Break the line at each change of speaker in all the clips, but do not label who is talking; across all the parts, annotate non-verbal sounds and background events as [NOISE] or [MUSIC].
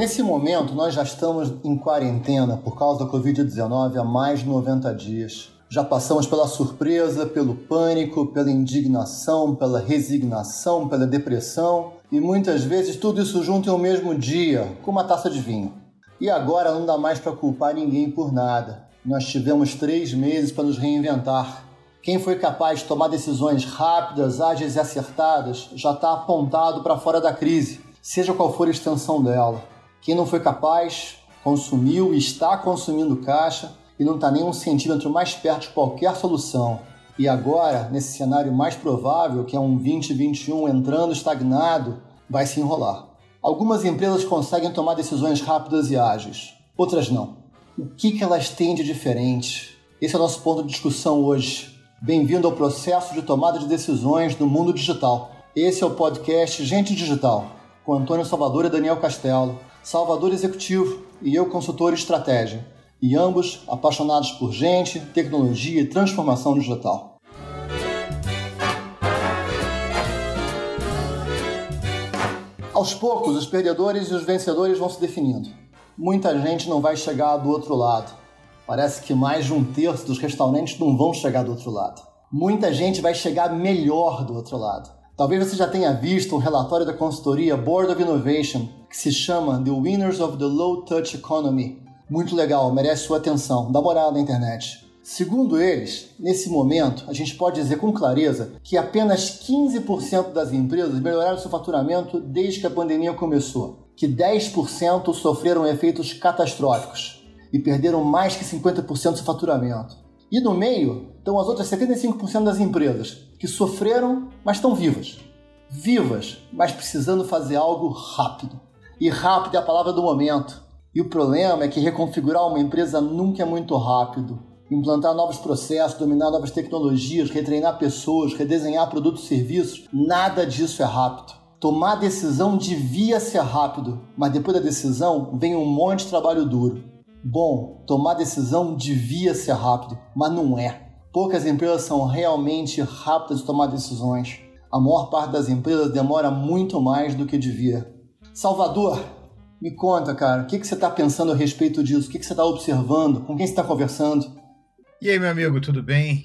Nesse momento, nós já estamos em quarentena por causa da Covid-19 há mais de 90 dias. Já passamos pela surpresa, pelo pânico, pela indignação, pela resignação, pela depressão e muitas vezes tudo isso junto em um mesmo dia, com uma taça de vinho. E agora não dá mais para culpar ninguém por nada. Nós tivemos três meses para nos reinventar. Quem foi capaz de tomar decisões rápidas, ágeis e acertadas já está apontado para fora da crise, seja qual for a extensão dela. Quem não foi capaz, consumiu e está consumindo caixa e não está nem um centímetro mais perto de qualquer solução. E agora, nesse cenário mais provável, que é um 2021 entrando estagnado, vai se enrolar. Algumas empresas conseguem tomar decisões rápidas e ágeis, outras não. O que, que elas têm de diferente? Esse é o nosso ponto de discussão hoje. Bem-vindo ao processo de tomada de decisões no mundo digital. Esse é o podcast Gente Digital, com Antônio Salvador e Daniel Castelo, Salvador Executivo e eu, consultor estratégia e ambos apaixonados por gente, tecnologia e transformação digital. Aos poucos, os perdedores e os vencedores vão se definindo. Muita gente não vai chegar do outro lado. Parece que mais de um terço dos restaurantes não vão chegar do outro lado. Muita gente vai chegar melhor do outro lado. Talvez você já tenha visto um relatório da consultoria Board of Innovation que se chama The Winners of the Low Touch Economy, muito legal, merece sua atenção. Dá uma olhada na internet. Segundo eles, nesse momento, a gente pode dizer com clareza que apenas 15% das empresas melhoraram seu faturamento desde que a pandemia começou, que 10% sofreram efeitos catastróficos e perderam mais que 50% do seu faturamento. E no meio estão as outras 75% das empresas que sofreram, mas estão vivas. Vivas, mas precisando fazer algo rápido. E rápido é a palavra do momento e o problema é que reconfigurar uma empresa nunca é muito rápido. Implantar novos processos, dominar novas tecnologias, retreinar pessoas, redesenhar produtos e serviços, nada disso é rápido. Tomar decisão devia ser rápido, mas depois da decisão vem um monte de trabalho duro. Bom, tomar decisão devia ser rápido, mas não é. Poucas empresas são realmente rápidas de tomar decisões. A maior parte das empresas demora muito mais do que devia. Salvador, me conta, cara, o que, que você está pensando a respeito disso? O que, que você está observando? Com quem você está conversando?
E aí, meu amigo, tudo bem?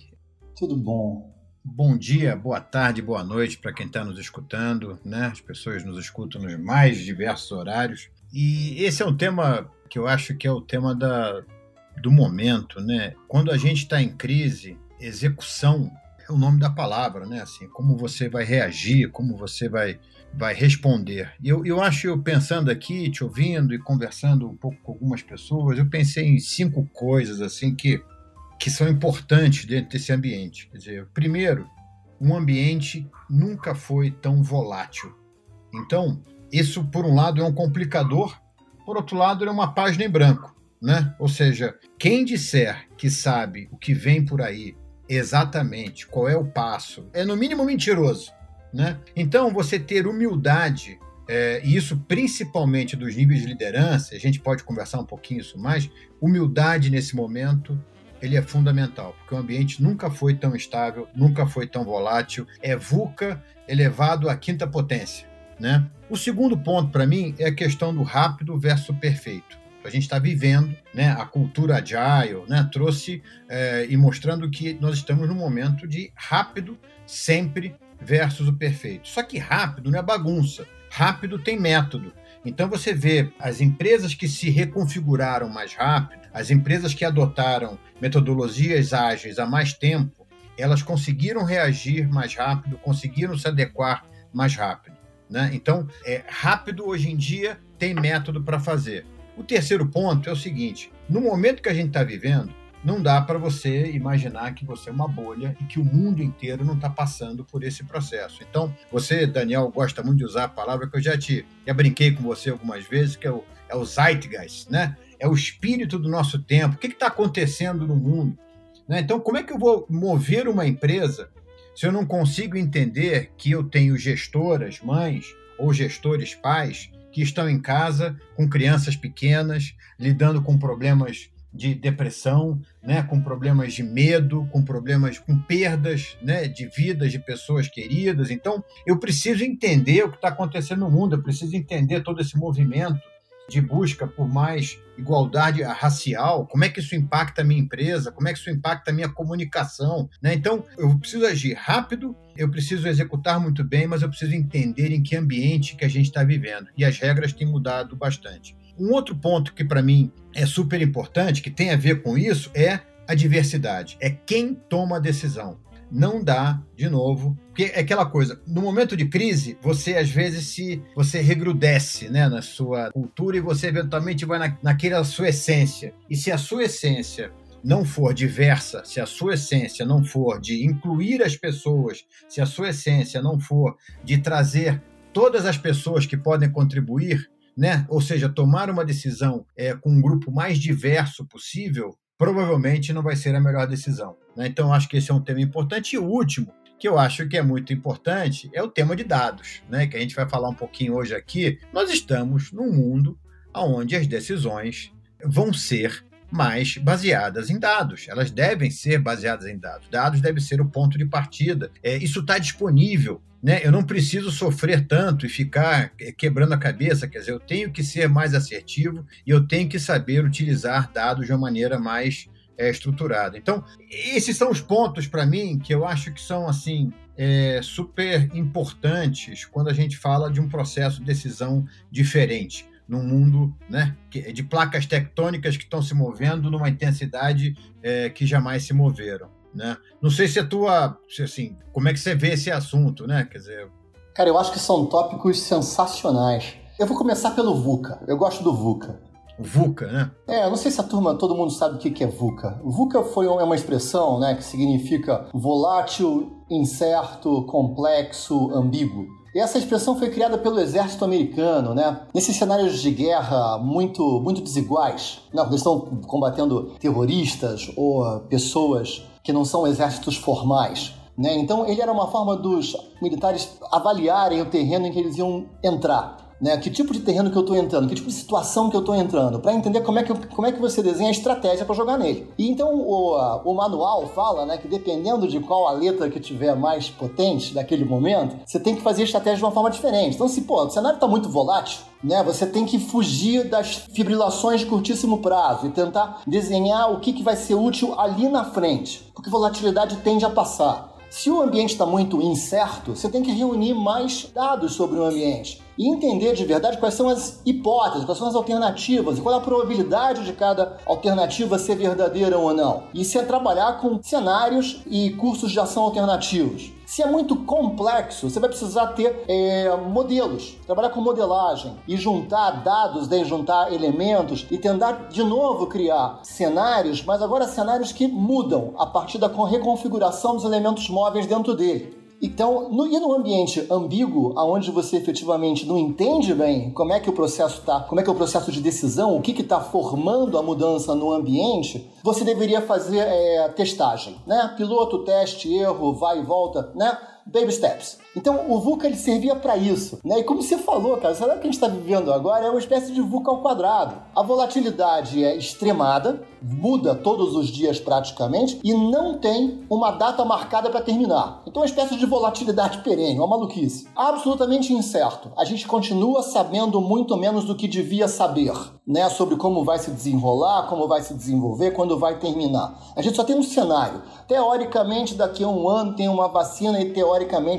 Tudo bom.
Bom dia, boa tarde, boa noite para quem está nos escutando, né? As pessoas nos escutam nos mais diversos horários. E esse é um tema que eu acho que é o tema da, do momento, né? Quando a gente está em crise, execução é o nome da palavra, né? Assim, como você vai reagir, como você vai vai responder. Eu, eu acho, eu pensando aqui, te ouvindo e conversando um pouco com algumas pessoas, eu pensei em cinco coisas assim que, que são importantes dentro desse ambiente. Quer dizer, primeiro, um ambiente nunca foi tão volátil. Então, isso, por um lado, é um complicador, por outro lado, é uma página em branco. Né? Ou seja, quem disser que sabe o que vem por aí exatamente, qual é o passo, é no mínimo mentiroso. Né? Então, você ter humildade, é, e isso principalmente dos níveis de liderança, a gente pode conversar um pouquinho isso mais, humildade nesse momento ele é fundamental, porque o ambiente nunca foi tão estável, nunca foi tão volátil, é VUCA elevado à quinta potência. Né? O segundo ponto para mim é a questão do rápido versus perfeito. A gente está vivendo, né, a cultura agile, né, trouxe é, e mostrando que nós estamos num momento de rápido sempre versus o perfeito. Só que rápido não é bagunça. Rápido tem método. Então você vê as empresas que se reconfiguraram mais rápido, as empresas que adotaram metodologias ágeis há mais tempo, elas conseguiram reagir mais rápido, conseguiram se adequar mais rápido. Né? Então, é, rápido hoje em dia tem método para fazer. O terceiro ponto é o seguinte: no momento que a gente está vivendo, não dá para você imaginar que você é uma bolha e que o mundo inteiro não está passando por esse processo. Então, você, Daniel, gosta muito de usar a palavra que eu já te já brinquei com você algumas vezes, que é o, é o zeitgeist, né? É o espírito do nosso tempo. O que está acontecendo no mundo? Né? Então, como é que eu vou mover uma empresa se eu não consigo entender que eu tenho gestoras, mães ou gestores pais que estão em casa com crianças pequenas, lidando com problemas de depressão, né, com problemas de medo, com problemas com perdas, né, de vidas de pessoas queridas. Então, eu preciso entender o que está acontecendo no mundo, eu preciso entender todo esse movimento de busca por mais igualdade racial, como é que isso impacta a minha empresa, como é que isso impacta a minha comunicação. Né? Então, eu preciso agir rápido, eu preciso executar muito bem, mas eu preciso entender em que ambiente que a gente está vivendo. E as regras têm mudado bastante. Um outro ponto que para mim é super importante, que tem a ver com isso, é a diversidade. É quem toma a decisão. Não dá, de novo, porque é aquela coisa, no momento de crise, você às vezes se você regrudece né, na sua cultura e você eventualmente vai na, naquela sua essência. E se a sua essência não for diversa, se a sua essência não for de incluir as pessoas, se a sua essência não for de trazer todas as pessoas que podem contribuir, né? ou seja, tomar uma decisão é, com um grupo mais diverso possível, provavelmente não vai ser a melhor decisão. Né? Então, acho que esse é um tema importante. E o último, que eu acho que é muito importante, é o tema de dados, né? que a gente vai falar um pouquinho hoje aqui. Nós estamos num mundo onde as decisões vão ser mais baseadas em dados. Elas devem ser baseadas em dados. Dados deve ser o ponto de partida. É, isso está disponível. Né? Eu não preciso sofrer tanto e ficar é, quebrando a cabeça. Quer dizer, eu tenho que ser mais assertivo e eu tenho que saber utilizar dados de uma maneira mais é, estruturada. Então, esses são os pontos para mim que eu acho que são assim é, super importantes quando a gente fala de um processo de decisão diferente num mundo né, de placas tectônicas que estão se movendo numa intensidade é, que jamais se moveram. Né? Não sei se a tua, assim, como é que você vê esse assunto, né? Quer dizer,
cara, eu acho que são tópicos sensacionais. Eu vou começar pelo VUCA. Eu gosto do VUCA.
VUCA, né?
É, não sei se a turma, todo mundo sabe o que é VUCA. VUCA foi é uma expressão, né, que significa volátil, incerto, complexo, ambíguo. Essa expressão foi criada pelo exército americano, né? Nesses cenários de guerra muito, muito desiguais, né? Eles estão combatendo terroristas ou pessoas que não são exércitos formais. Né? Então, ele era uma forma dos militares avaliarem o terreno em que eles iam entrar né? Que tipo de terreno que eu estou entrando, que tipo de situação que eu estou entrando, para entender como é, que, como é que você desenha a estratégia para jogar nele. E então o, o manual fala né, que dependendo de qual a letra que tiver mais potente naquele momento, você tem que fazer a estratégia de uma forma diferente. Então, se pô, o cenário está muito volátil, né? Você tem que fugir das fibrilações de curtíssimo prazo e tentar desenhar o que, que vai ser útil ali na frente, porque volatilidade tende a passar. Se o ambiente está muito incerto, você tem que reunir mais dados sobre o ambiente e entender de verdade quais são as hipóteses, quais são as alternativas e qual é a probabilidade de cada alternativa ser verdadeira ou não. Isso é trabalhar com cenários e cursos de ação alternativos. Se é muito complexo, você vai precisar ter é, modelos, trabalhar com modelagem e juntar dados, daí juntar elementos e tentar de novo criar cenários, mas agora cenários que mudam a partir da reconfiguração dos elementos móveis dentro dele. Então, no, e no ambiente ambíguo, aonde você efetivamente não entende bem como é que o processo está, como é que é o processo de decisão, o que está formando a mudança no ambiente, você deveria fazer é, testagem, né? Piloto, teste, erro, vai e volta, né? Baby steps. Então o VUCA ele servia para isso, né? E como você falou, cara, sabe o que a gente está vivendo agora é uma espécie de VUCA ao quadrado. A volatilidade é extremada, muda todos os dias praticamente e não tem uma data marcada para terminar. Então é uma espécie de volatilidade perene, uma maluquice. Absolutamente incerto. A gente continua sabendo muito menos do que devia saber, né? Sobre como vai se desenrolar, como vai se desenvolver, quando vai terminar. A gente só tem um cenário. Teoricamente, daqui a um ano tem uma vacina e teoricamente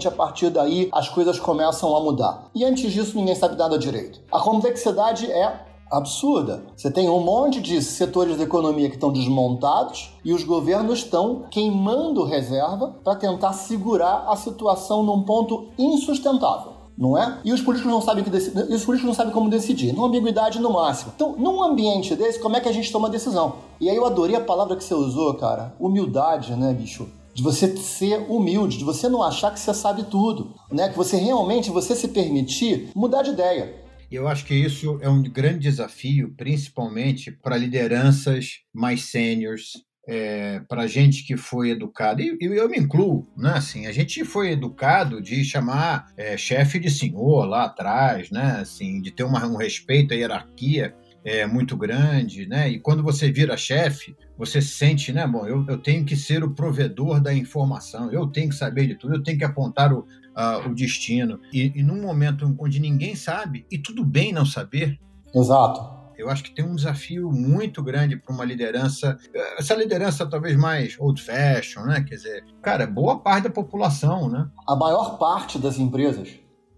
a partir daí as coisas começam a mudar. E antes disso, ninguém sabe nada direito. A complexidade é absurda. Você tem um monte de setores da economia que estão desmontados e os governos estão queimando reserva para tentar segurar a situação num ponto insustentável. Não é? E os políticos não sabem que os políticos não sabem como decidir. Numa ambiguidade no máximo. Então, num ambiente desse, como é que a gente toma decisão? E aí eu adorei a palavra que você usou, cara. Humildade, né, bicho? De você ser humilde, de você não achar que você sabe tudo, né? Que você realmente você se permitir mudar de ideia.
Eu acho que isso é um grande desafio, principalmente para lideranças mais sêniores, é, para gente que foi educado, e, eu me incluo, né? Assim, a gente foi educado de chamar é, chefe de senhor lá atrás, né? Assim, de ter uma, um respeito à hierarquia é, muito grande, né? E quando você vira chefe, você sente, né? Bom, eu, eu tenho que ser o provedor da informação, eu tenho que saber de tudo, eu tenho que apontar o, uh, o destino. E, e num momento onde ninguém sabe, e tudo bem não saber,
Exato.
Eu acho que tem um desafio muito grande para uma liderança, essa liderança talvez mais old fashion, né? Quer dizer, cara, boa parte da população, né?
A maior parte das empresas.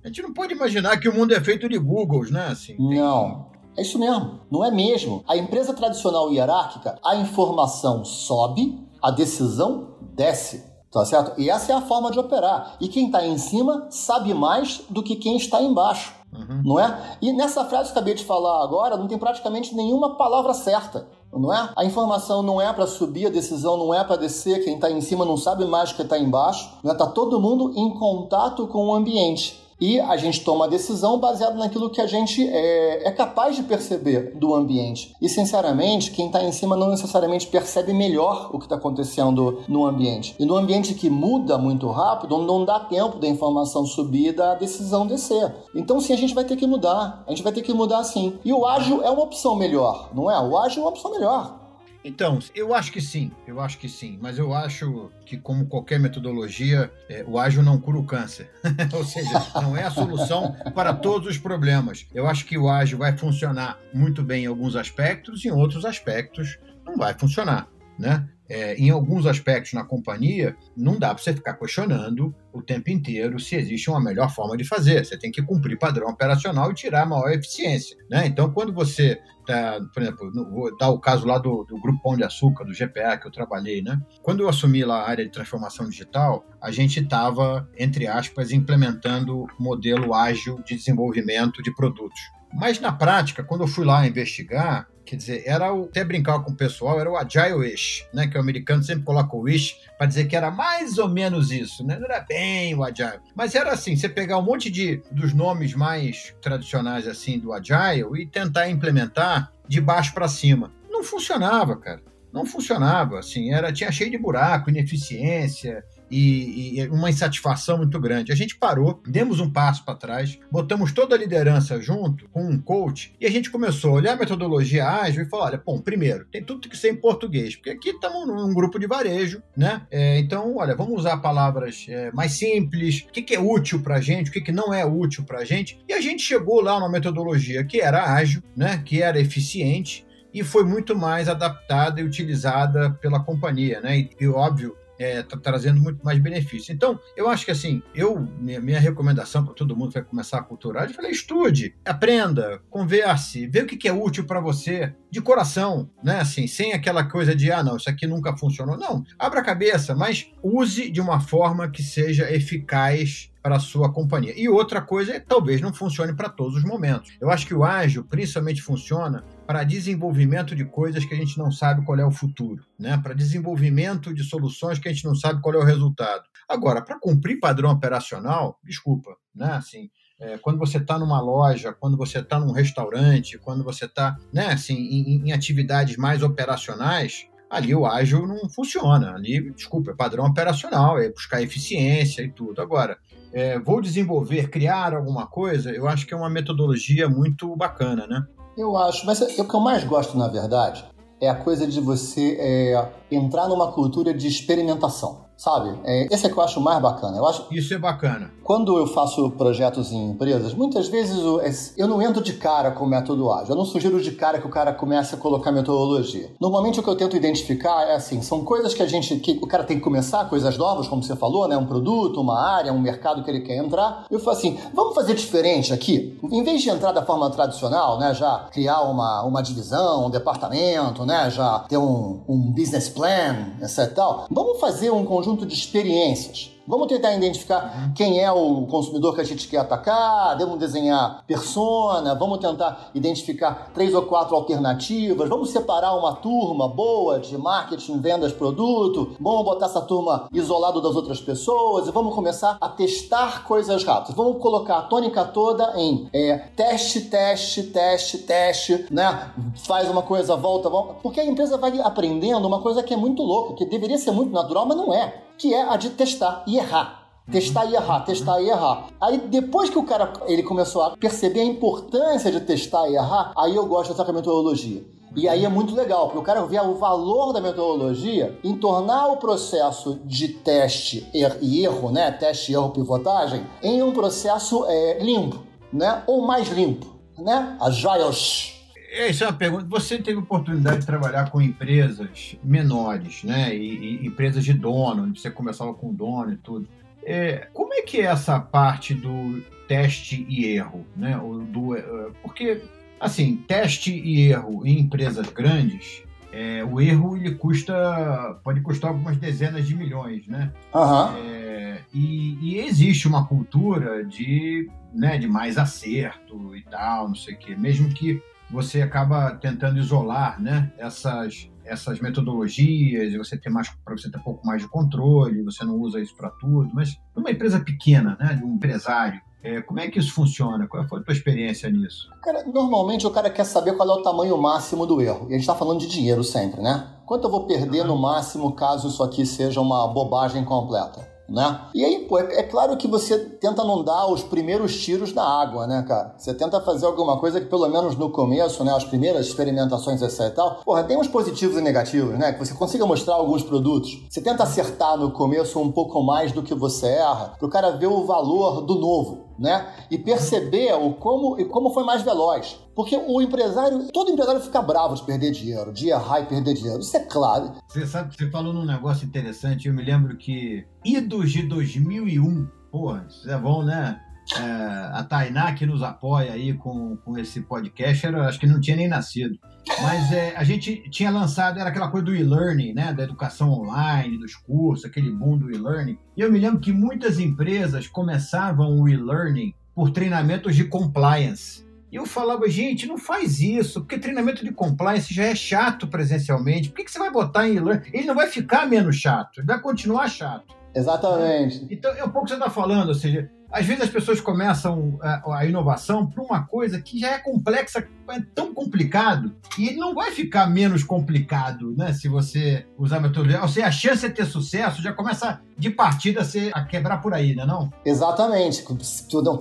A gente não pode imaginar que o mundo é feito de Googles, né? Assim,
tem... Não. É isso mesmo, não é mesmo. A empresa tradicional hierárquica, a informação sobe, a decisão desce. Tá certo? E essa é a forma de operar. E quem está em cima sabe mais do que quem está embaixo. Uhum. Não é? E nessa frase que eu acabei de falar agora, não tem praticamente nenhuma palavra certa. Não é? A informação não é para subir, a decisão não é para descer, quem está em cima não sabe mais do que está embaixo. Está é? Tá todo mundo em contato com o ambiente e a gente toma a decisão baseado naquilo que a gente é, é capaz de perceber do ambiente. E, sinceramente, quem está em cima não necessariamente percebe melhor o que está acontecendo no ambiente. E no ambiente que muda muito rápido, não dá tempo da informação subir da decisão descer. Então, sim, a gente vai ter que mudar. A gente vai ter que mudar sim. E o ágil é uma opção melhor, não é? O ágil é uma opção melhor.
Então, eu acho que sim, eu acho que sim, mas eu acho que, como qualquer metodologia, é, o ágil não cura o câncer. [LAUGHS] Ou seja, não é a solução para todos os problemas. Eu acho que o ágil vai funcionar muito bem em alguns aspectos, em outros aspectos não vai funcionar. Né? É, em alguns aspectos na companhia, não dá para você ficar questionando o tempo inteiro se existe uma melhor forma de fazer. Você tem que cumprir padrão operacional e tirar maior eficiência. Né? Então, quando você tá, por exemplo, vou dar o caso lá do, do Grupo Pão de Açúcar, do GPA, que eu trabalhei, né? Quando eu assumi lá a área de transformação digital, a gente estava, entre aspas, implementando modelo ágil de desenvolvimento de produtos. Mas na prática, quando eu fui lá investigar, Quer dizer, era o, até brincar com o pessoal, era o Agile Wish, né? Que o americano sempre coloca o Wish para dizer que era mais ou menos isso, né? Não era bem o Agile. Mas era assim, você pegar um monte de dos nomes mais tradicionais assim do Agile e tentar implementar de baixo para cima. Não funcionava, cara. Não funcionava, assim, era tinha cheio de buraco, ineficiência, e, e, uma insatisfação muito grande. A gente parou, demos um passo para trás, botamos toda a liderança junto com um coach e a gente começou a olhar a metodologia ágil e falar: olha, bom, primeiro, tem tudo que ser em português, porque aqui estamos num grupo de varejo, né? É, então, olha, vamos usar palavras é, mais simples, o que, que é útil para a gente, o que, que não é útil para a gente. E a gente chegou lá numa metodologia que era ágil, né? Que era eficiente e foi muito mais adaptada e utilizada pela companhia, né? E, e óbvio, é, tá trazendo muito mais benefício. Então, eu acho que assim, eu minha, minha recomendação para todo mundo que vai começar a culturar, eu falei, estude, aprenda, converse, vê o que, que é útil para você, de coração, né? Assim, sem aquela coisa de, ah, não, isso aqui nunca funcionou. Não, abra a cabeça, mas use de uma forma que seja eficaz para a sua companhia. E outra coisa é talvez não funcione para todos os momentos. Eu acho que o ágil principalmente funciona para desenvolvimento de coisas que a gente não sabe qual é o futuro, né? Para desenvolvimento de soluções que a gente não sabe qual é o resultado. Agora, para cumprir padrão operacional, desculpa, né? Assim, é, quando você está numa loja, quando você está num restaurante, quando você está, né? Assim, em, em atividades mais operacionais, ali o ágil não funciona. Ali, desculpa, é padrão operacional, é buscar eficiência e tudo. Agora, é, vou desenvolver, criar alguma coisa, eu acho que é uma metodologia muito bacana, né?
Eu acho, mas é, o que eu mais gosto, na verdade, é a coisa de você é, entrar numa cultura de experimentação sabe? É, esse é que eu acho mais bacana. Eu acho...
Isso é bacana.
Quando eu faço projetos em empresas, muitas vezes eu, eu não entro de cara com o método ágil. Eu não sugiro de cara que o cara comece a colocar metodologia. Normalmente o que eu tento identificar é assim, são coisas que a gente, que o cara tem que começar, coisas novas, como você falou, né? Um produto, uma área, um mercado que ele quer entrar. Eu falo assim, vamos fazer diferente aqui? Em vez de entrar da forma tradicional, né? Já criar uma, uma divisão, um departamento, né? Já ter um, um business plan, etc tal. Vamos fazer um conjunto conjunto de experiências Vamos tentar identificar quem é o consumidor que a gente quer atacar, vamos desenhar persona, vamos tentar identificar três ou quatro alternativas, vamos separar uma turma boa de marketing, vendas, produto, vamos botar essa turma isolado das outras pessoas e vamos começar a testar coisas rápidas. Vamos colocar a tônica toda em é, teste, teste, teste, teste, né? Faz uma coisa, volta, volta. Porque a empresa vai aprendendo uma coisa que é muito louca, que deveria ser muito natural, mas não é que é a de testar e errar. Testar e errar, testar e errar. Aí depois que o cara ele começou a perceber a importância de testar e errar, aí eu gosto dessa metodologia. E aí é muito legal, porque o cara vê o valor da metodologia em tornar o processo de teste e erro, né? Teste, erro, pivotagem, em um processo é, limpo, né? Ou mais limpo. né? Agiles.
Essa é uma pergunta. Você teve oportunidade de trabalhar com empresas menores, né? E, e empresas de dono, você começava com dono e tudo. É, como é que é essa parte do teste e erro, né? Do, é, porque, assim, teste e erro em empresas grandes, é, o erro ele custa, pode custar algumas dezenas de milhões, né?
Uhum.
É, e, e, existe uma cultura de, né, de mais acerto e tal, não sei o quê. Mesmo que você acaba tentando isolar, né, essas essas metodologias, você ter mais para você ter um pouco mais de controle, você não usa isso para tudo, mas numa empresa pequena, né, de um empresário, é, como é que isso funciona? Qual foi a tua experiência nisso?
Cara, normalmente o cara quer saber qual é o tamanho máximo do erro. E a gente está falando de dinheiro sempre, né? Quanto eu vou perder uhum. no máximo caso isso aqui seja uma bobagem completa? Né? E aí, pô, é, é, claro que você tenta não dar os primeiros tiros na água, né, cara? Você tenta fazer alguma coisa que pelo menos no começo, né, as primeiras experimentações etc e tal, porra, tem uns positivos e negativos, né? Que você consiga mostrar alguns produtos. Você tenta acertar no começo um pouco mais do que você erra, pro cara ver o valor do novo né? E perceber o como e como foi mais veloz. Porque o empresário, todo empresário fica bravo de perder dinheiro, de errar e perder dinheiro. Isso é claro.
Você sabe, você falou num negócio interessante. Eu me lembro que idos de 2001, porra, isso é bom, né? É, a Tainá que nos apoia aí com, com esse podcast, era, acho que não tinha nem nascido. Mas é, a gente tinha lançado, era aquela coisa do e-learning, né? Da educação online, dos cursos, aquele boom do e-learning. E eu me lembro que muitas empresas começavam o e-learning por treinamentos de compliance. E eu falava, gente, não faz isso, porque treinamento de compliance já é chato presencialmente. Por que, que você vai botar em e-learning? Ele não vai ficar menos chato, ele vai continuar chato.
Exatamente.
Então, é um pouco que você está falando, ou seja, às vezes as pessoas começam a, a inovação por uma coisa que já é complexa, é tão complicado, e ele não vai ficar menos complicado, né? Se você usar metodologia. Ou seja, a chance de ter sucesso já começa de partida a, ser, a quebrar por aí, né? Não?
Exatamente.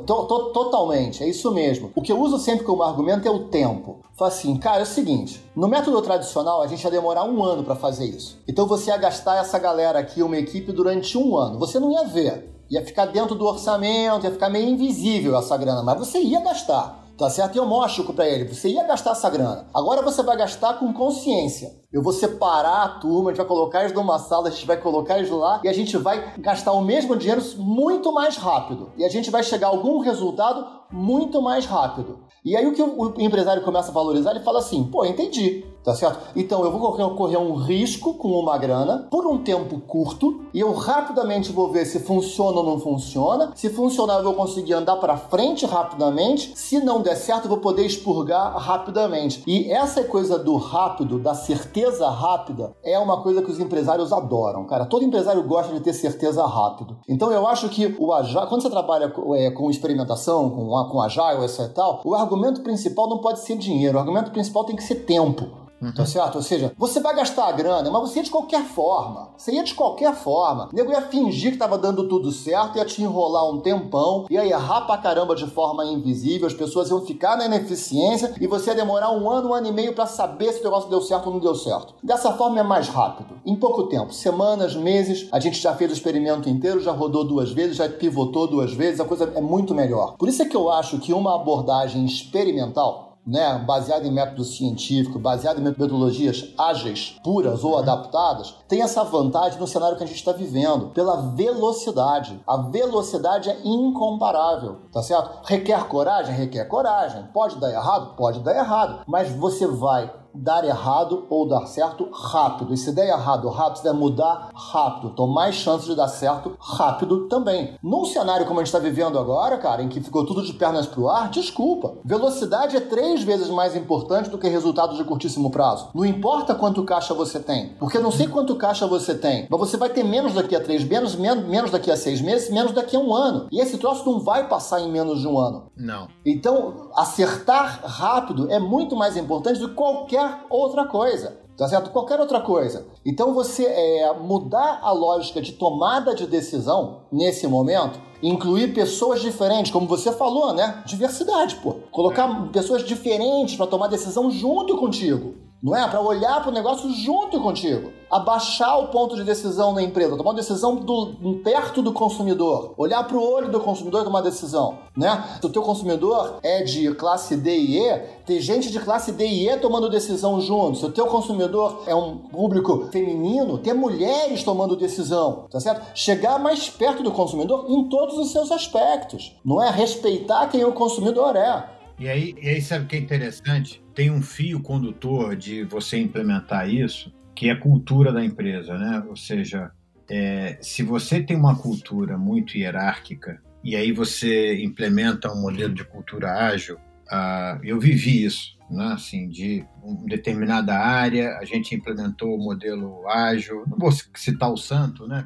Totalmente. É isso mesmo. O que eu uso sempre como argumento é o tempo. Fala assim, cara, é o seguinte: no método tradicional a gente ia demorar um ano para fazer isso. Então você ia gastar essa galera aqui, uma equipe, durante um ano. Você não ia ver ia ficar dentro do orçamento, ia ficar meio invisível essa grana, mas você ia gastar. Tá certo? E eu mostro para ele, você ia gastar essa grana. Agora você vai gastar com consciência. Eu vou separar a turma, a gente vai colocar eles numa sala, a gente vai colocar eles lá e a gente vai gastar o mesmo dinheiro muito mais rápido. E a gente vai chegar a algum resultado muito mais rápido. E aí o que o empresário começa a valorizar, ele fala assim, pô, entendi, tá certo? Então eu vou correr um risco com uma grana por um tempo curto e eu rapidamente vou ver se funciona ou não funciona. Se funcionar, eu vou conseguir andar para frente rapidamente. Se não der certo, eu vou poder expurgar rapidamente. E essa coisa do rápido, da certeza rápida, é uma coisa que os empresários adoram, cara. Todo empresário gosta de ter certeza rápido. Então eu acho que o quando você trabalha é, com experimentação, com, com Agile, etc e tal, o argumento principal não pode ser dinheiro, o argumento principal tem que ser tempo. Uhum. Tá certo? Ou seja, você vai gastar a grana, mas você ia de qualquer forma. Você ia de qualquer forma. O nego ia fingir que tava dando tudo certo, ia te enrolar um tempão, ia errar pra caramba de forma invisível, as pessoas iam ficar na ineficiência e você ia demorar um ano, um ano e meio para saber se o negócio deu certo ou não deu certo. Dessa forma é mais rápido. Em pouco tempo, semanas, meses, a gente já fez o experimento inteiro, já rodou duas vezes, já pivotou duas vezes, a coisa é muito melhor. Por isso é que eu acho que uma abordagem experimental né, baseado em método científico, baseado em metodologias ágeis, puras ou adaptadas, tem essa vantagem no cenário que a gente está vivendo, pela velocidade. A velocidade é incomparável, tá certo? Requer coragem? Requer coragem. Pode dar errado? Pode dar errado. Mas você vai dar errado ou dar certo rápido. E se der errado rápido, você vai mudar rápido. Então, mais chance de dar certo rápido também. Num cenário como a gente está vivendo agora, cara, em que ficou tudo de pernas pro ar, desculpa. Velocidade é três vezes mais importante do que resultado de curtíssimo prazo. Não importa quanto caixa você tem, porque não sei quanto caixa você tem, mas você vai ter menos daqui a três meses, menos, menos daqui a seis meses, menos daqui a um ano. E esse troço não vai passar em menos de um ano.
Não.
Então, acertar rápido é muito mais importante do que qualquer qualquer outra coisa. Tá certo? Qualquer outra coisa. Então você é, mudar a lógica de tomada de decisão nesse momento, incluir pessoas diferentes, como você falou, né? Diversidade, pô. Colocar pessoas diferentes para tomar decisão junto contigo. Não é? Para olhar para o negócio junto contigo. Abaixar o ponto de decisão na empresa, tomar uma decisão do, perto do consumidor, olhar para o olho do consumidor e tomar decisão, né? Se o teu consumidor é de classe D e E, tem gente de classe D e E tomando decisão junto. Se o teu consumidor é um público feminino, tem mulheres tomando decisão, tá certo? Chegar mais perto do consumidor em todos os seus aspectos, não é? Respeitar quem o consumidor é.
E aí, e aí sabe o que é interessante? Tem um fio condutor de você implementar isso, que é a cultura da empresa, né? Ou seja, é, se você tem uma cultura muito hierárquica e aí você implementa um modelo de cultura ágil, uh, eu vivi isso, né? Assim, de uma determinada área, a gente implementou o modelo ágil. Não vou citar o santo, né?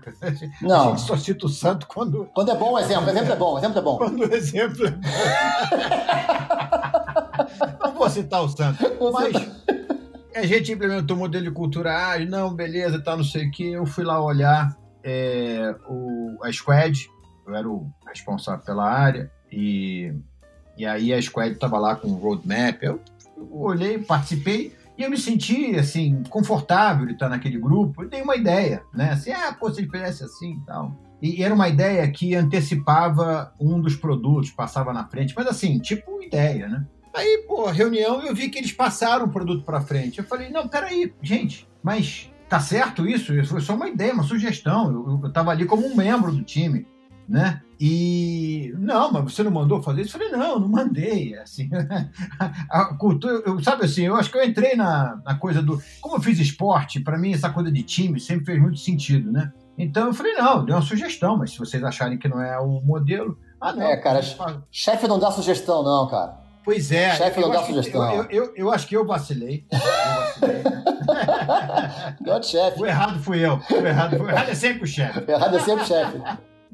Não. [LAUGHS]
A gente [LAUGHS] só cita o santo quando.
Quando é bom o exemplo, o exemplo é bom, o exemplo é bom. [LAUGHS]
Quando o exemplo é bom. não vou citar o santo, mas a gente implementou o modelo de cultura ágil, não, beleza, tá, não sei o que. Eu fui lá olhar é, o, a Squad, eu era o responsável pela área, e, e aí a Squad estava lá com o roadmap. Eu olhei, participei e eu me senti, assim, confortável de estar naquele grupo. Eu dei uma ideia, né? Assim, ah, pô, se ele fizesse assim e tal. E era uma ideia que antecipava um dos produtos, passava na frente, mas assim, tipo ideia, né? Aí, pô, reunião, eu vi que eles passaram o produto para frente. Eu falei, não, peraí, gente, mas tá certo isso? Isso foi só uma ideia, uma sugestão. Eu, eu, eu tava ali como um membro do time né? E não, mas você não mandou fazer isso? Eu falei, não, não mandei. Assim, [LAUGHS] a cultura, eu, sabe assim, eu acho que eu entrei na, na coisa do. Como eu fiz esporte, para mim essa coisa de time sempre fez muito sentido, né? Então eu falei, não, dei uma sugestão, mas se vocês acharem que não é o modelo. Ah, não.
É, cara, chefe não dá sugestão, não, cara.
Pois é.
Chefe não dá sugestão.
Eu, eu, eu, acho que eu vacilei. Eu
vacilei. [LAUGHS] chefe.
O errado fui eu. O errado, o errado é sempre o chefe.
O errado é sempre o chefe.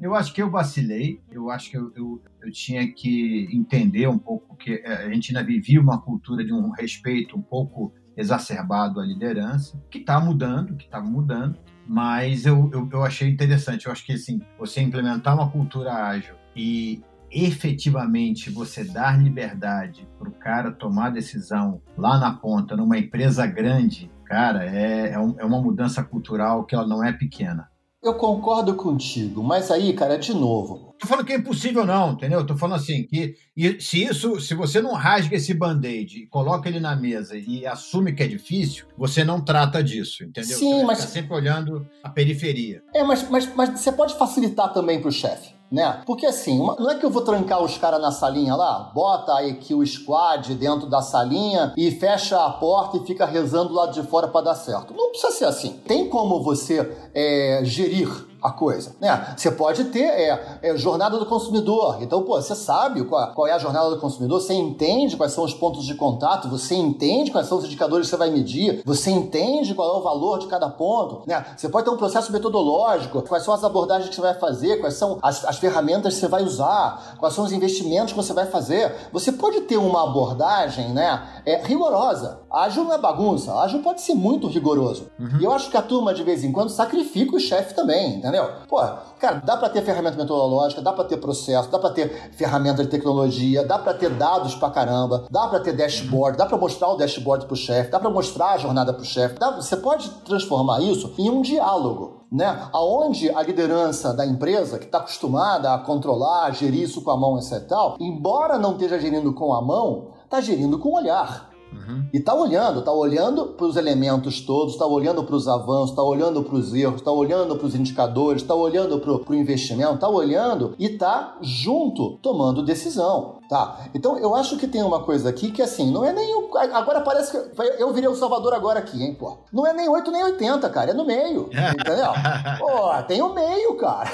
Eu acho que eu vacilei, eu acho que eu, eu, eu, tinha que entender um pouco que é, a gente ainda vivia uma cultura de um respeito um pouco exacerbado à liderança, que está mudando, que estava mudando, mas eu, eu, eu achei interessante. Eu acho que assim, você implementar uma cultura ágil e efetivamente você dar liberdade para o cara tomar decisão lá na ponta, numa empresa grande, cara, é, é, um, é uma mudança cultural que ela não é pequena.
Eu concordo contigo, mas aí, cara, de novo.
Tô falando que é impossível, não, entendeu? Tô falando assim, que se isso, se você não rasga esse band-aid e coloca ele na mesa e assume que é difícil, você não trata disso, entendeu?
Sim, mas.
sempre olhando a periferia.
É, mas, mas, mas você pode facilitar também pro chefe né? Porque assim, não é que eu vou trancar os caras na salinha lá, bota aí que o squad dentro da salinha e fecha a porta e fica rezando lá de fora para dar certo. Não precisa ser assim. Tem como você é, gerir a coisa, né? Você pode ter é, é, jornada do consumidor. Então, pô, você sabe qual, qual, é a jornada do consumidor, você entende quais são os pontos de contato, você entende quais são os indicadores que você vai medir, você entende qual é o valor de cada ponto, né? Você pode ter um processo metodológico, quais são as abordagens que você vai fazer, quais são as, as ferramentas que você vai usar, quais são os investimentos que você vai fazer. Você pode ter uma abordagem, né, é, rigorosa. Ágil não é bagunça, ágil pode ser muito rigoroso. Uhum. E eu acho que a turma, de vez em quando, sacrifica o chefe também, entendeu? Pô, cara, dá para ter ferramenta metodológica, dá para ter processo, dá para ter ferramenta de tecnologia, dá para ter dados pra caramba, dá para ter dashboard, dá para mostrar o dashboard pro chefe, dá para mostrar a jornada pro chefe. Você pode transformar isso em um diálogo. Né? Aonde a liderança da empresa, que está acostumada a controlar, a gerir isso com a mão, etc. Tal, embora não esteja gerindo com a mão, está gerindo com o olhar. Uhum. E tá olhando, tá olhando para os elementos todos, tá olhando para os avanços, tá olhando para os erros, tá olhando para os indicadores, tá olhando para o investimento, tá olhando e tá junto tomando decisão. Tá? Então eu acho que tem uma coisa aqui que assim, não é nem. O, agora parece que. Eu virei o Salvador agora aqui, hein, pô. Não é nem 8 nem 80, cara, é no meio. entendeu? [LAUGHS] Pô, tem o meio, cara.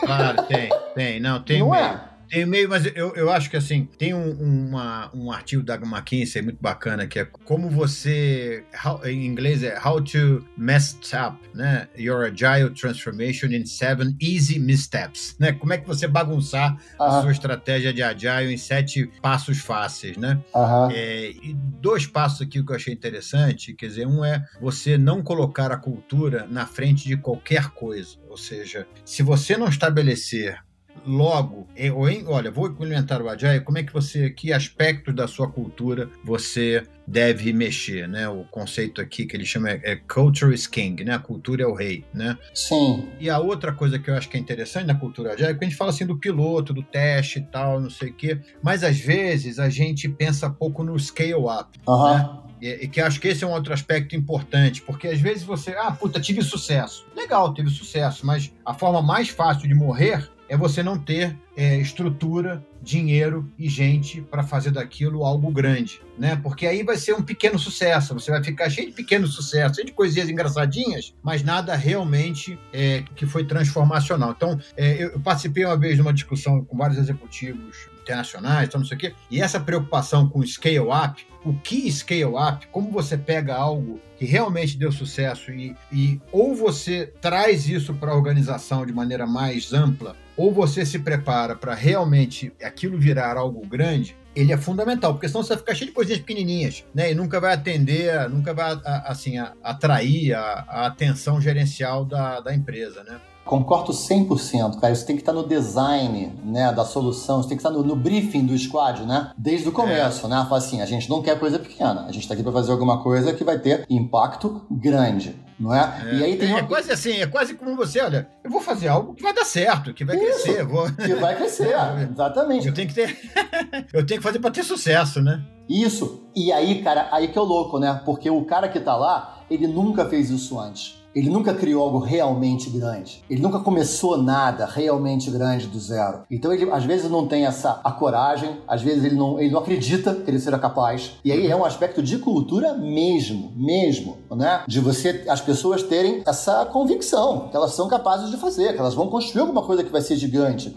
Claro, tem, tem, não, tem não meio. É? Tem meio, mas eu, eu acho que assim, tem um, uma, um artigo da McKinsey muito bacana que é como você, how, em inglês é How to Mess Up, né? Your Agile Transformation in Seven Easy Missteps, né? Como é que você bagunçar uh -huh. a sua estratégia de Agile em sete passos fáceis, né? Uh -huh. é, e dois passos aqui que eu achei interessante, quer dizer, um é você não colocar a cultura na frente de qualquer coisa, ou seja, se você não estabelecer logo, olha, vou implementar o Agile, como é que você, que aspectos da sua cultura você deve mexer, né? O conceito aqui que ele chama é, é culture is king, né? A cultura é o rei, né?
Sim.
E a outra coisa que eu acho que é interessante na cultura agile é que a gente fala assim do piloto, do teste e tal, não sei o quê, mas às vezes a gente pensa pouco no scale up,
uhum.
né? E, que acho que esse é um outro aspecto importante, porque às vezes você, ah, puta, tive sucesso. Legal, teve sucesso, mas a forma mais fácil de morrer é você não ter é, estrutura, dinheiro e gente para fazer daquilo algo grande, né? Porque aí vai ser um pequeno sucesso, você vai ficar cheio de pequenos sucessos, cheio de coisinhas engraçadinhas, mas nada realmente é, que foi transformacional. Então, é, eu participei uma vez de uma discussão com vários executivos internacionais, então não sei o quê, e essa preocupação com scale up, o que scale up, como você pega algo que realmente deu sucesso e, e ou você traz isso para a organização de maneira mais ampla ou você se prepara para realmente aquilo virar algo grande, ele é fundamental, porque senão você vai ficar cheio de coisinhas pequenininhas, né? E nunca vai atender, nunca vai assim atrair a, a atenção gerencial da, da empresa, né?
Concordo 100%, cara. Isso tem que estar no design né, da solução, isso tem que estar no, no briefing do squad, né? Desde o começo, é. né? Fala assim, a gente não quer coisa pequena, a gente está aqui para fazer alguma coisa que vai ter impacto grande não é?
é? e aí tem é, uma... é quase assim, é quase como você, olha, eu vou fazer algo que vai dar certo, que vai Isso, crescer, vou...
que vai crescer, [LAUGHS] exatamente.
Eu tenho que ter, [LAUGHS] eu tenho que fazer para ter sucesso, né?
Isso. E aí, cara, aí que é o louco, né? Porque o cara que tá lá, ele nunca fez isso antes. Ele nunca criou algo realmente grande. Ele nunca começou nada realmente grande do zero. Então ele às vezes não tem essa a coragem, às vezes ele não, ele não acredita que ele será capaz. E aí é um aspecto de cultura mesmo, mesmo, né? De você as pessoas terem essa convicção que elas são capazes de fazer, que elas vão construir alguma coisa que vai ser gigante,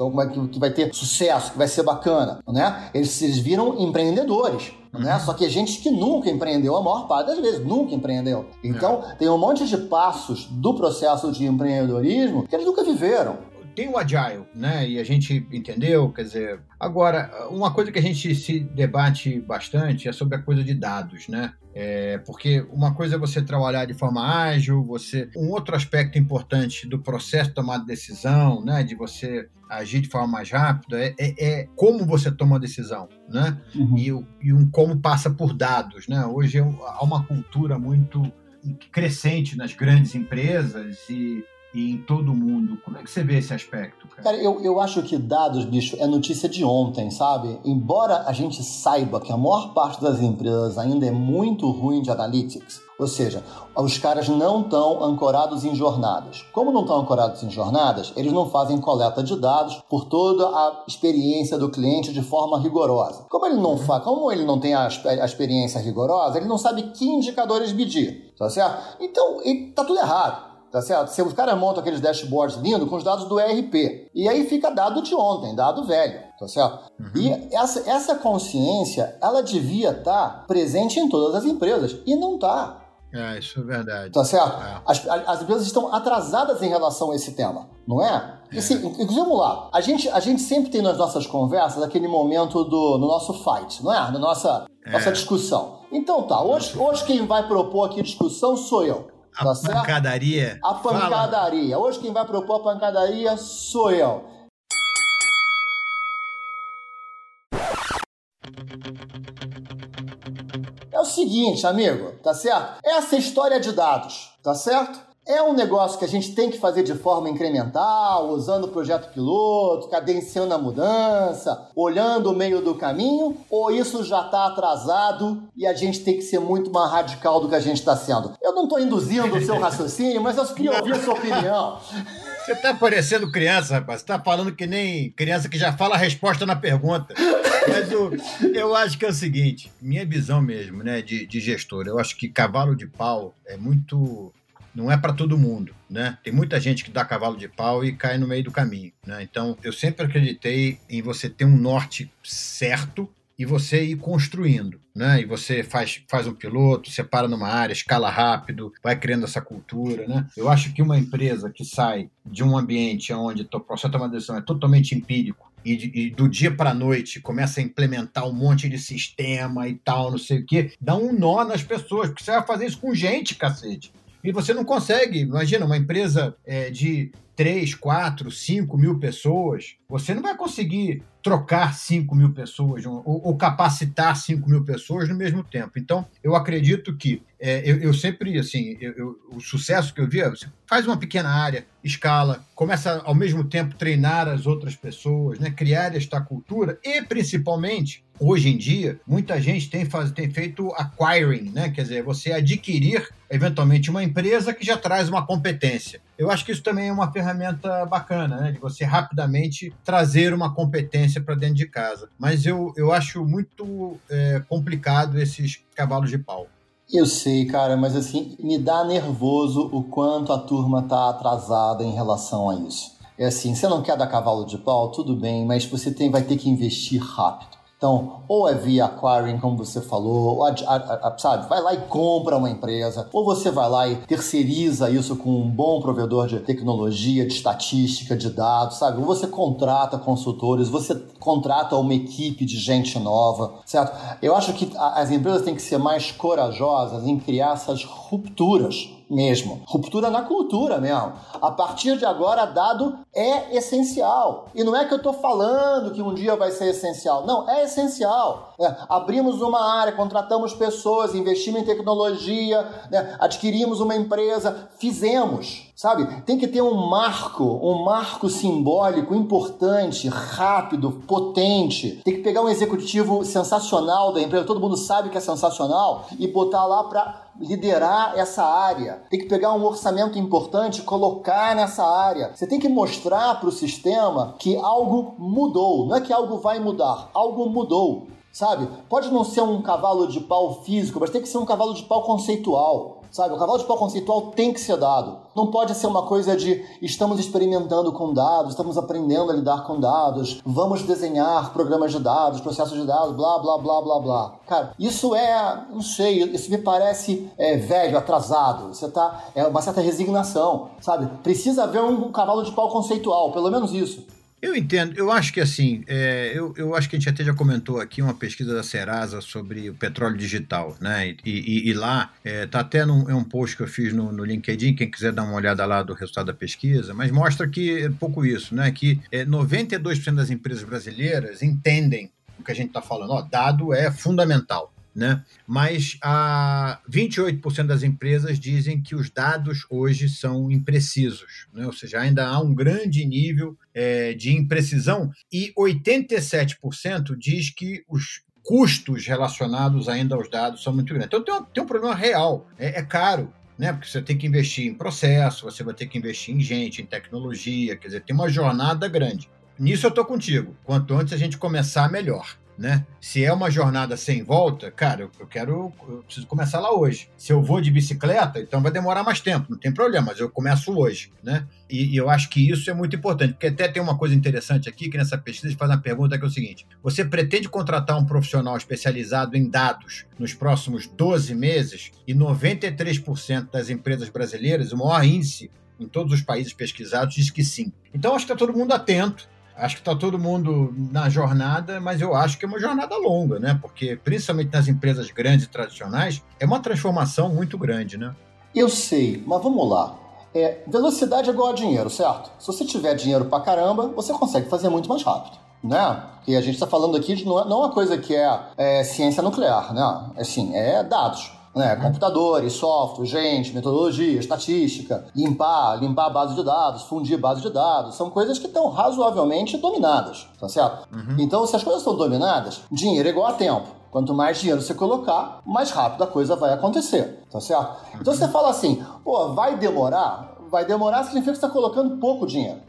que vai ter sucesso, que vai ser bacana, né? Eles, eles viram empreendedores. Né? Uhum. Só que gente que nunca empreendeu, a maior parte das vezes, nunca empreendeu. Então, é. tem um monte de passos do processo de empreendedorismo que eles nunca viveram
tem o agile, né? E a gente entendeu, quer dizer. Agora, uma coisa que a gente se debate bastante é sobre a coisa de dados, né? É, porque uma coisa é você trabalhar de forma ágil, você um outro aspecto importante do processo de tomar decisão, né, de você agir de forma mais rápida, é, é, é como você toma a decisão, né, uhum. e, e, um como passa por dados, né. Hoje é há uma cultura muito crescente nas grandes empresas e e em todo mundo. Como é que você vê esse aspecto? Cara,
cara eu, eu acho que dados, bicho, é notícia de ontem, sabe? Embora a gente saiba que a maior parte das empresas ainda é muito ruim de analytics, ou seja, os caras não estão ancorados em jornadas. Como não estão ancorados em jornadas, eles não fazem coleta de dados por toda a experiência do cliente de forma rigorosa. Como ele não faz, como ele não tem a, a experiência rigorosa, ele não sabe que indicadores medir, tá certo? Então, está tudo errado tá certo? Se os caras montam aqueles dashboards lindos com os dados do ERP. E aí fica dado de ontem, dado velho, tá certo? Uhum. E essa, essa consciência, ela devia estar tá presente em todas as empresas. E não está.
É, isso é verdade.
Tá certo? É. As, as empresas estão atrasadas em relação a esse tema, não é? é. Assim, vamos lá. A gente, a gente sempre tem nas nossas conversas aquele momento do no nosso fight, não é? Na nossa, é. nossa discussão. Então tá, hoje, hoje quem vai propor aqui discussão sou eu.
A tá pancadaria.
Certo? A pancadaria. Fala. Hoje quem vai propor a pancadaria sou eu. É o seguinte, amigo, tá certo? Essa história de dados, tá certo? É um negócio que a gente tem que fazer de forma incremental, usando o projeto piloto, cadenciando a mudança, olhando o meio do caminho, ou isso já está atrasado e a gente tem que ser muito mais radical do que a gente está sendo? Eu não estou induzindo o seu [LAUGHS] raciocínio, mas eu queria ouvir a sua opinião.
Você está parecendo criança, rapaz. Você está falando que nem criança que já fala a resposta na pergunta. Mas eu, eu acho que é o seguinte, minha visão mesmo, né, de, de gestor, eu acho que cavalo de pau é muito não é para todo mundo, né? Tem muita gente que dá cavalo de pau e cai no meio do caminho, né? Então, eu sempre acreditei em você ter um norte certo e você ir construindo, né? E você faz, faz um piloto, separa numa área, escala rápido, vai criando essa cultura, né? Eu acho que uma empresa que sai de um ambiente onde o processo de tomar decisão é totalmente empírico, e, e, do dia para a noite começa a implementar um monte de sistema e tal, não sei o quê, dá um nó nas pessoas, porque você vai fazer isso com gente, cacete. E você não consegue, imagina, uma empresa é, de 3, 4, 5 mil pessoas, você não vai conseguir trocar 5 mil pessoas ou, ou, capacitar 5 mil pessoas no mesmo tempo. Então, eu acredito que é, eu, eu, sempre, assim, eu, eu, o sucesso que eu vi é você faz uma pequena área, escala, começa ao mesmo tempo treinar as outras pessoas, né, criar esta cultura e, principalmente, hoje em dia, muita gente tem, faz, tem feito acquiring, né? Quer dizer, você adquirir eventualmente uma empresa que já traz uma competência. Eu acho que isso também é uma ferramenta bacana, né? De você rapidamente trazer uma competência para dentro de casa. Mas eu, eu acho muito é, complicado esses cavalos de pau.
Eu sei, cara, mas assim, me dá nervoso o quanto a turma tá atrasada em relação a isso. É assim, você não quer dar cavalo de pau, tudo bem, mas você tem, vai ter que investir rápido. Então, ou é via acquiring, como você falou, ou a, a, a, sabe, vai lá e compra uma empresa, ou você vai lá e terceiriza isso com um bom provedor de tecnologia, de estatística, de dados, sabe? Ou você contrata consultores, você contrata uma equipe de gente nova, certo? Eu acho que as empresas têm que ser mais corajosas em criar essas rupturas mesmo. Ruptura na cultura mesmo. A partir de agora, dado é essencial. E não é que eu estou falando que um dia vai ser essencial. Não, é essencial. É, abrimos uma área, contratamos pessoas, investimos em tecnologia, né, adquirimos uma empresa, fizemos. Sabe? Tem que ter um marco, um marco simbólico importante, rápido, potente. Tem que pegar um executivo sensacional da empresa, todo mundo sabe que é sensacional, e botar lá para liderar essa área. Tem que pegar um orçamento importante colocar nessa área. Você tem que mostrar para o sistema que algo mudou. Não é que algo vai mudar, algo mudou. Sabe? Pode não ser um cavalo de pau físico, mas tem que ser um cavalo de pau conceitual. Sabe, o cavalo de pau conceitual tem que ser dado. Não pode ser uma coisa de estamos experimentando com dados, estamos aprendendo a lidar com dados, vamos desenhar programas de dados, processos de dados, blá, blá, blá, blá, blá. Cara, isso é, não sei, isso me parece é, velho, atrasado. Você tá, é uma certa resignação, sabe? Precisa haver um cavalo de pau conceitual, pelo menos isso.
Eu entendo, eu acho que assim, é, eu, eu acho que a gente até já comentou aqui uma pesquisa da Serasa sobre o petróleo digital, né? E, e, e lá, é, tá até num, é um post que eu fiz no, no, LinkedIn, quem quiser dar uma olhada lá do resultado da pesquisa, mas mostra que é pouco isso, né? Que é, 92% das empresas brasileiras entendem o que a gente está falando. Ó, dado é fundamental né? Mas a 28% das empresas dizem que os dados hoje são imprecisos, né? ou seja, ainda há um grande nível é, de imprecisão e 87% diz que os custos relacionados ainda aos dados são muito grandes. Então tem um, tem um problema real, é, é caro, né? Porque você tem que investir em processo, você vai ter que investir em gente, em tecnologia, quer dizer, tem uma jornada grande. Nisso eu estou contigo. Quanto antes a gente começar, melhor né? Se é uma jornada sem volta, cara, eu, quero, eu preciso começar lá hoje. Se eu vou de bicicleta, então vai demorar mais tempo, não tem problema, mas eu começo hoje, né? E, e, eu acho que isso é muito importante, porque até tem uma coisa interessante aqui, que nessa pesquisa faz uma pergunta que é o seguinte: você pretende contratar um profissional especializado em dados nos próximos 12 meses? E 93% das empresas brasileiras, o maior índice em todos os países pesquisados, diz que sim. Então acho que está todo mundo atento Acho que está todo mundo na jornada, mas eu acho que é uma jornada longa, né? Porque, principalmente nas empresas grandes e tradicionais, é uma transformação muito grande, né?
Eu sei, mas vamos lá. É, velocidade é igual a dinheiro, certo? Se você tiver dinheiro pra caramba, você consegue fazer muito mais rápido, né? Porque a gente está falando aqui de não é, não é uma coisa que é, é ciência nuclear, né? Assim, é dados né? Computadores, software, gente, metodologia, estatística, limpar, limpar a base de dados, fundir base de dados, são coisas que estão razoavelmente dominadas, tá certo? Uhum. Então, se as coisas estão dominadas, dinheiro é igual a tempo. Quanto mais dinheiro você colocar, mais rápido a coisa vai acontecer, tá certo? Uhum. Então você fala assim, pô, vai demorar? Vai demorar significa que você está colocando pouco dinheiro.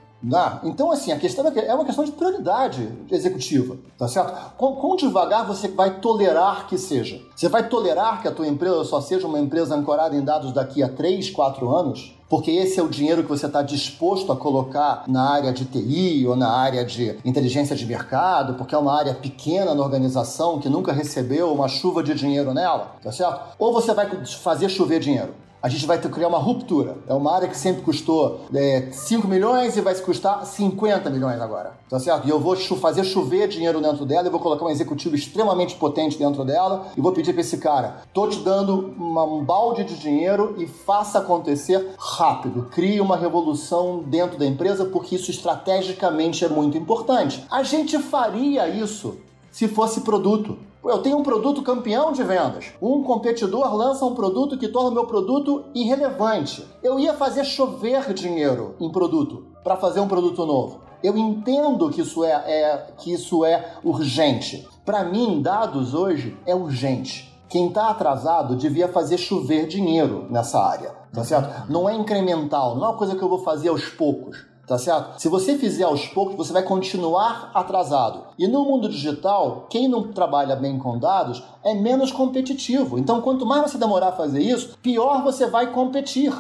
Então, assim, a questão é, é uma questão de prioridade executiva, tá certo? Quão, quão, devagar você vai tolerar que seja? Você vai tolerar que a tua empresa só seja uma empresa ancorada em dados daqui a 3, 4 anos? Porque esse é o dinheiro que você está disposto a colocar na área de TI ou na área de inteligência de mercado, porque é uma área pequena na organização que nunca recebeu uma chuva de dinheiro nela, tá certo? Ou você vai fazer chover dinheiro? A gente vai ter que criar uma ruptura. É uma área que sempre custou é, 5 milhões e vai custar 50 milhões agora. Tá certo? E eu vou fazer chover dinheiro dentro dela, eu vou colocar um executivo extremamente potente dentro dela e vou pedir para esse cara: tô te dando uma, um balde de dinheiro e faça acontecer rápido. Crie uma revolução dentro da empresa porque isso estrategicamente é muito importante. A gente faria isso se fosse produto. Eu tenho um produto campeão de vendas. Um competidor lança um produto que torna o meu produto irrelevante. Eu ia fazer chover dinheiro em produto para fazer um produto novo. Eu entendo que isso é, é que isso é urgente. Para mim, dados hoje é urgente. Quem está atrasado devia fazer chover dinheiro nessa área, tá certo? Não é incremental, não é uma coisa que eu vou fazer aos poucos tá certo? Se você fizer aos poucos, você vai continuar atrasado. E no mundo digital, quem não trabalha bem com dados é menos competitivo. Então, quanto mais você demorar a fazer isso, pior você vai competir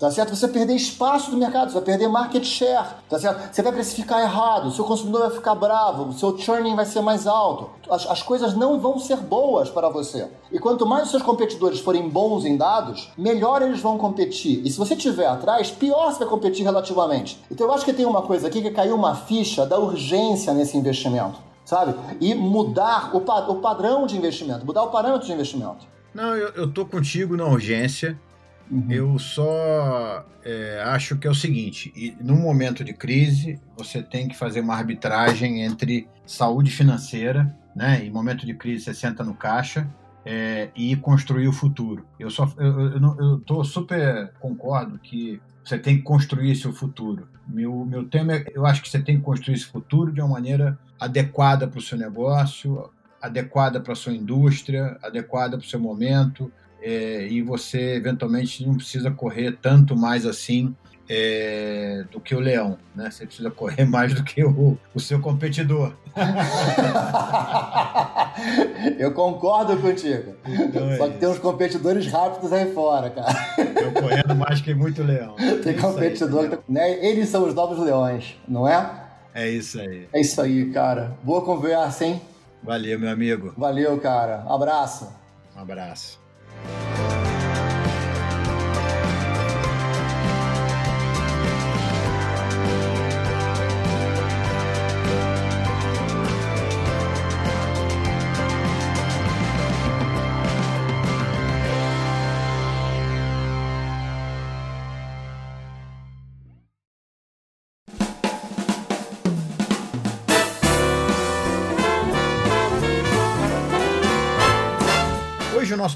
tá certo? Você vai perder espaço do mercado, você vai perder market share, tá certo? Você vai precificar errado, o seu consumidor vai ficar bravo, o seu churning vai ser mais alto. As, as coisas não vão ser boas para você. E quanto mais os seus competidores forem bons em dados, melhor eles vão competir. E se você estiver atrás, pior você vai competir relativamente. Então eu acho que tem uma coisa aqui que caiu uma ficha da urgência nesse investimento, sabe? E mudar o, pa o padrão de investimento, mudar o parâmetro de investimento.
Não, eu, eu tô contigo na urgência. Uhum. Eu só é, acho que é o seguinte: e, num momento de crise, você tem que fazer uma arbitragem entre saúde financeira, né? Em momento de crise, você senta no caixa. É, e construir o futuro. Eu só eu, eu, eu tô super concordo que você tem que construir esse futuro. Meu, meu tema é, eu acho que você tem que construir esse futuro de uma maneira adequada para o seu negócio, adequada para a sua indústria, adequada para o seu momento, é, e você eventualmente não precisa correr tanto mais assim é, do que o leão, né? Você precisa correr [LAUGHS] mais do que o, o seu competidor. [LAUGHS]
Eu concordo contigo. Então é Só que tem uns competidores rápidos aí fora, cara.
Eu correndo mais que muito leão.
Tem é competidor, aí, né? Eles são os novos leões, não é?
É isso aí.
É isso aí, cara. Boa conversa, hein?
Valeu, meu amigo.
Valeu, cara. Abraço.
Um abraço. Hoje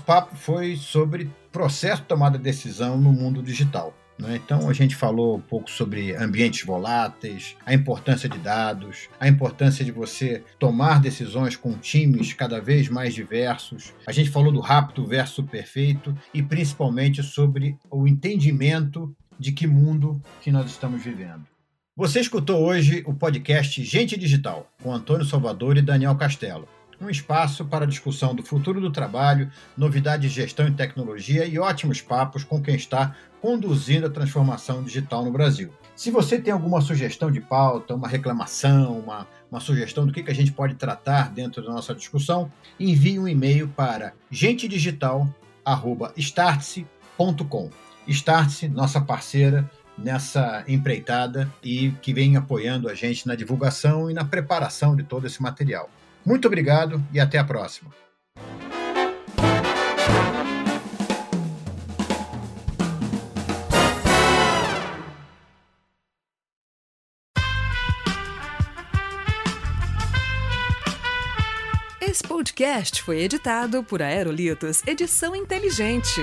papo foi sobre processo de tomada de decisão no mundo digital. Né? Então a gente falou um pouco sobre ambientes voláteis, a importância de dados, a importância de você tomar decisões com times cada vez mais diversos. A gente falou do rápido versus perfeito e principalmente sobre o entendimento de que mundo que nós estamos vivendo. Você escutou hoje o podcast Gente Digital com Antônio Salvador e Daniel Castelo um espaço para discussão do futuro do trabalho, novidades de gestão e tecnologia e ótimos papos com quem está conduzindo a transformação digital no Brasil. Se você tem alguma sugestão de pauta, uma reclamação, uma, uma sugestão do que, que a gente pode tratar dentro da nossa discussão, envie um e-mail para gentedigital.startse.com. Startse, nossa parceira nessa empreitada e que vem apoiando a gente na divulgação e na preparação de todo esse material. Muito obrigado e até a próxima.
Esse podcast foi editado por Aerolitos Edição Inteligente.